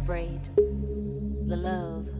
celebrate the love.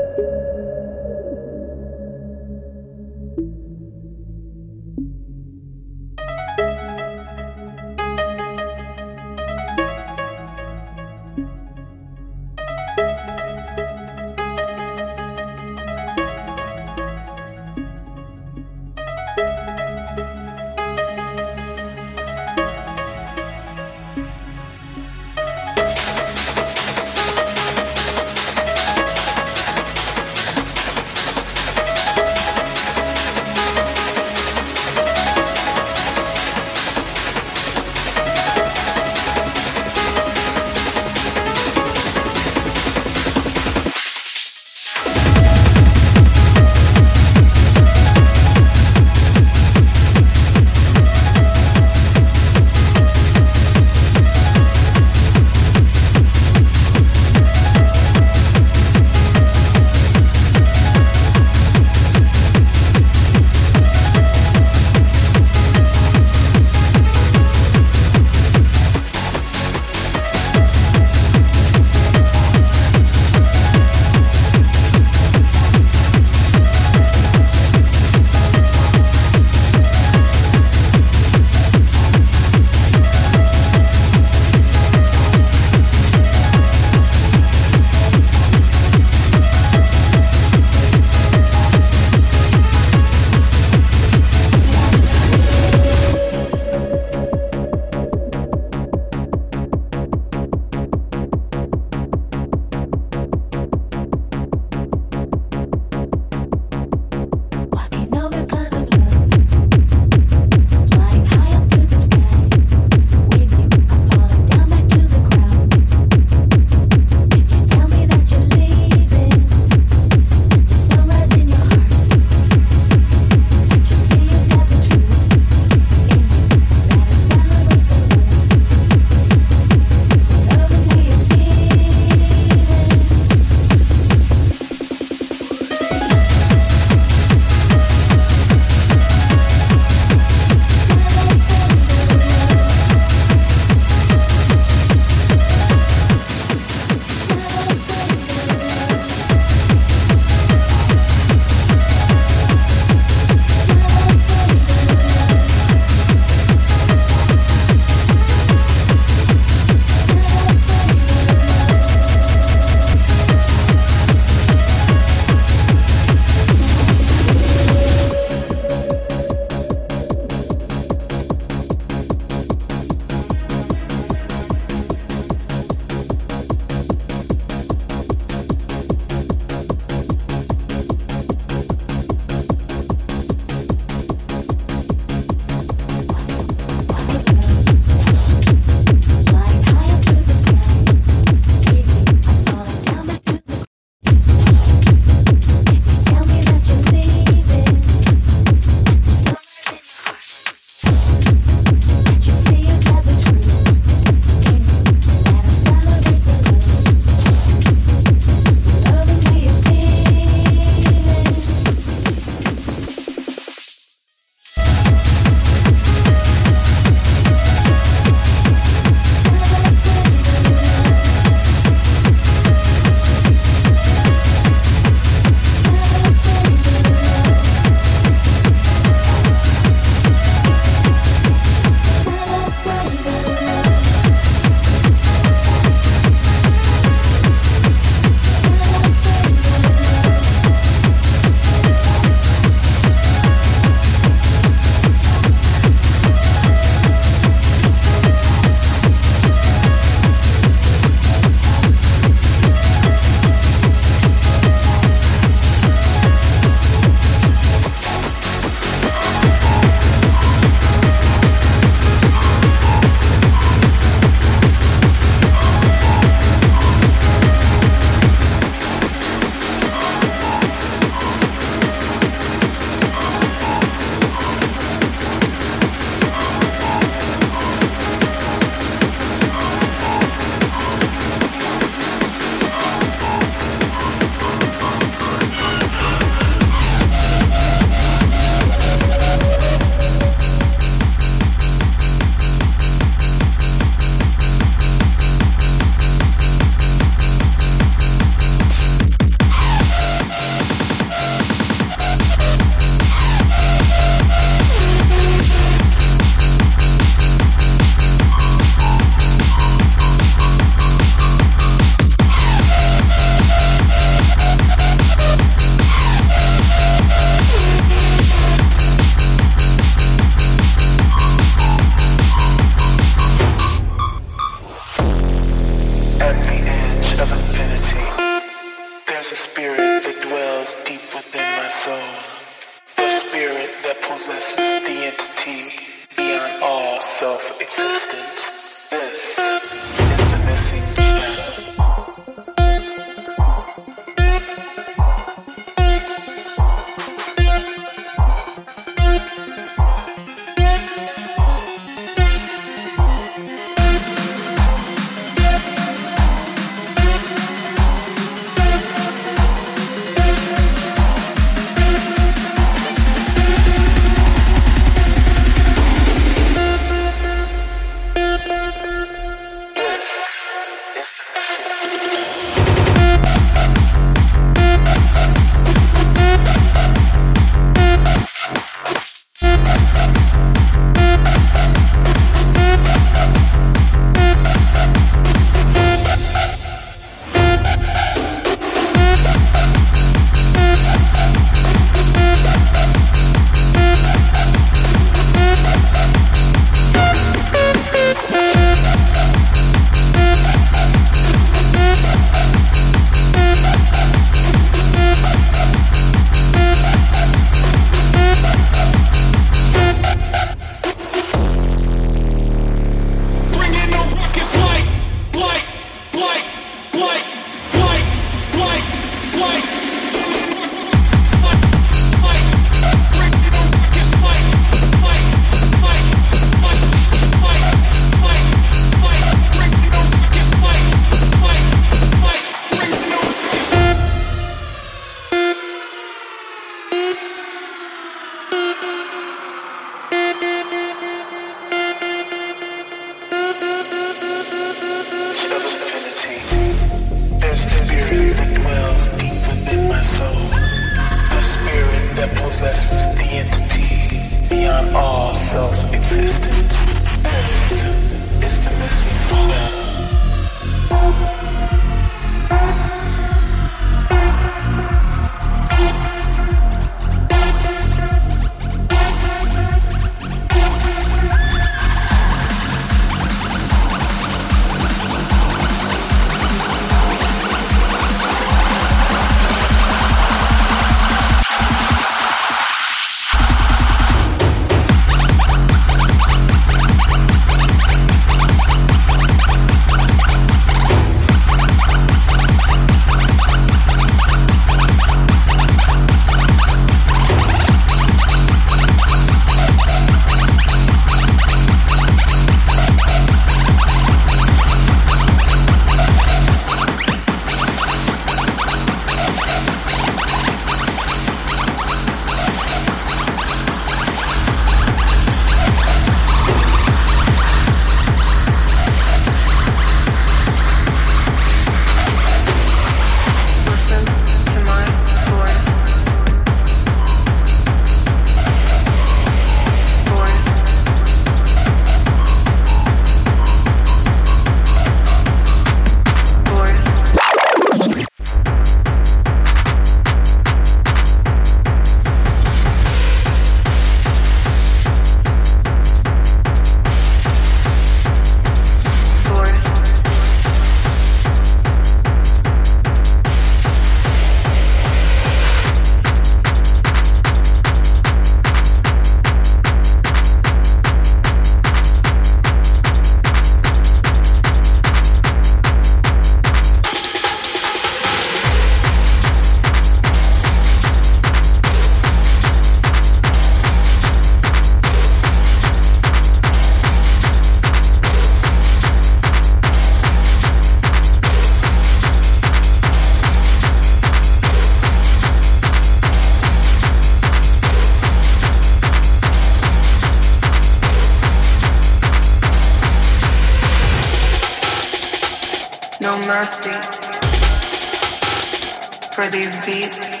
Listen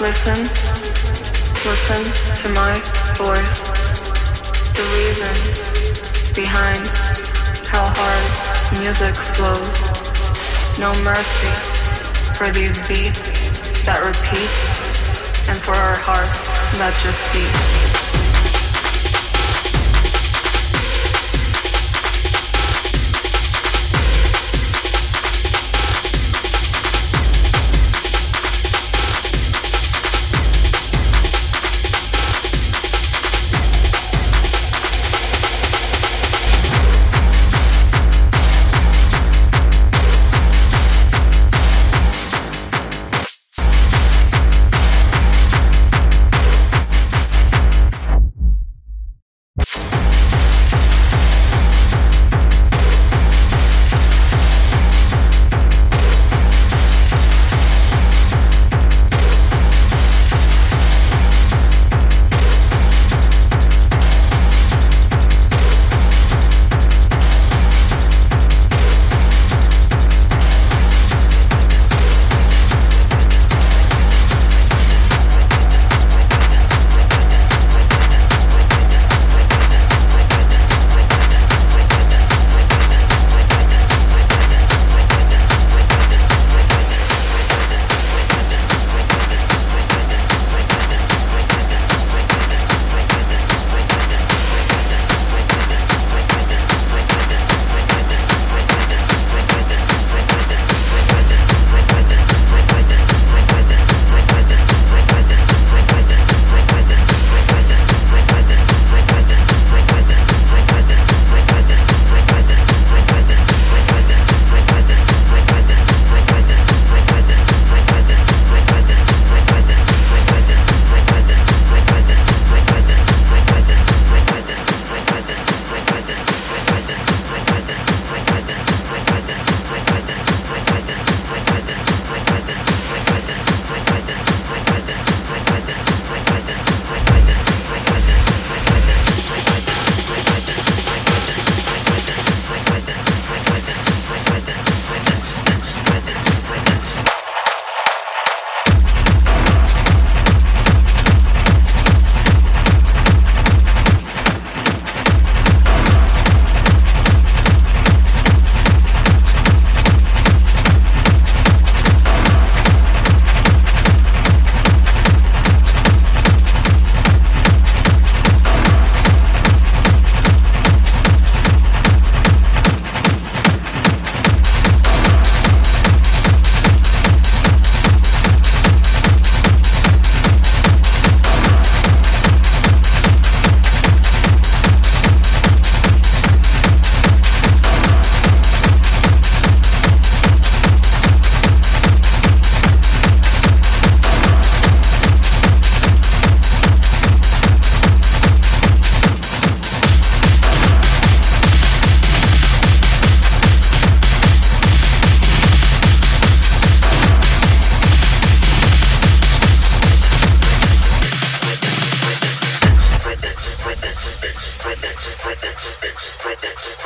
Listen, listen to my voice. The reason behind how hard music flows. No mercy for these beats that repeat and for our hearts that just beat.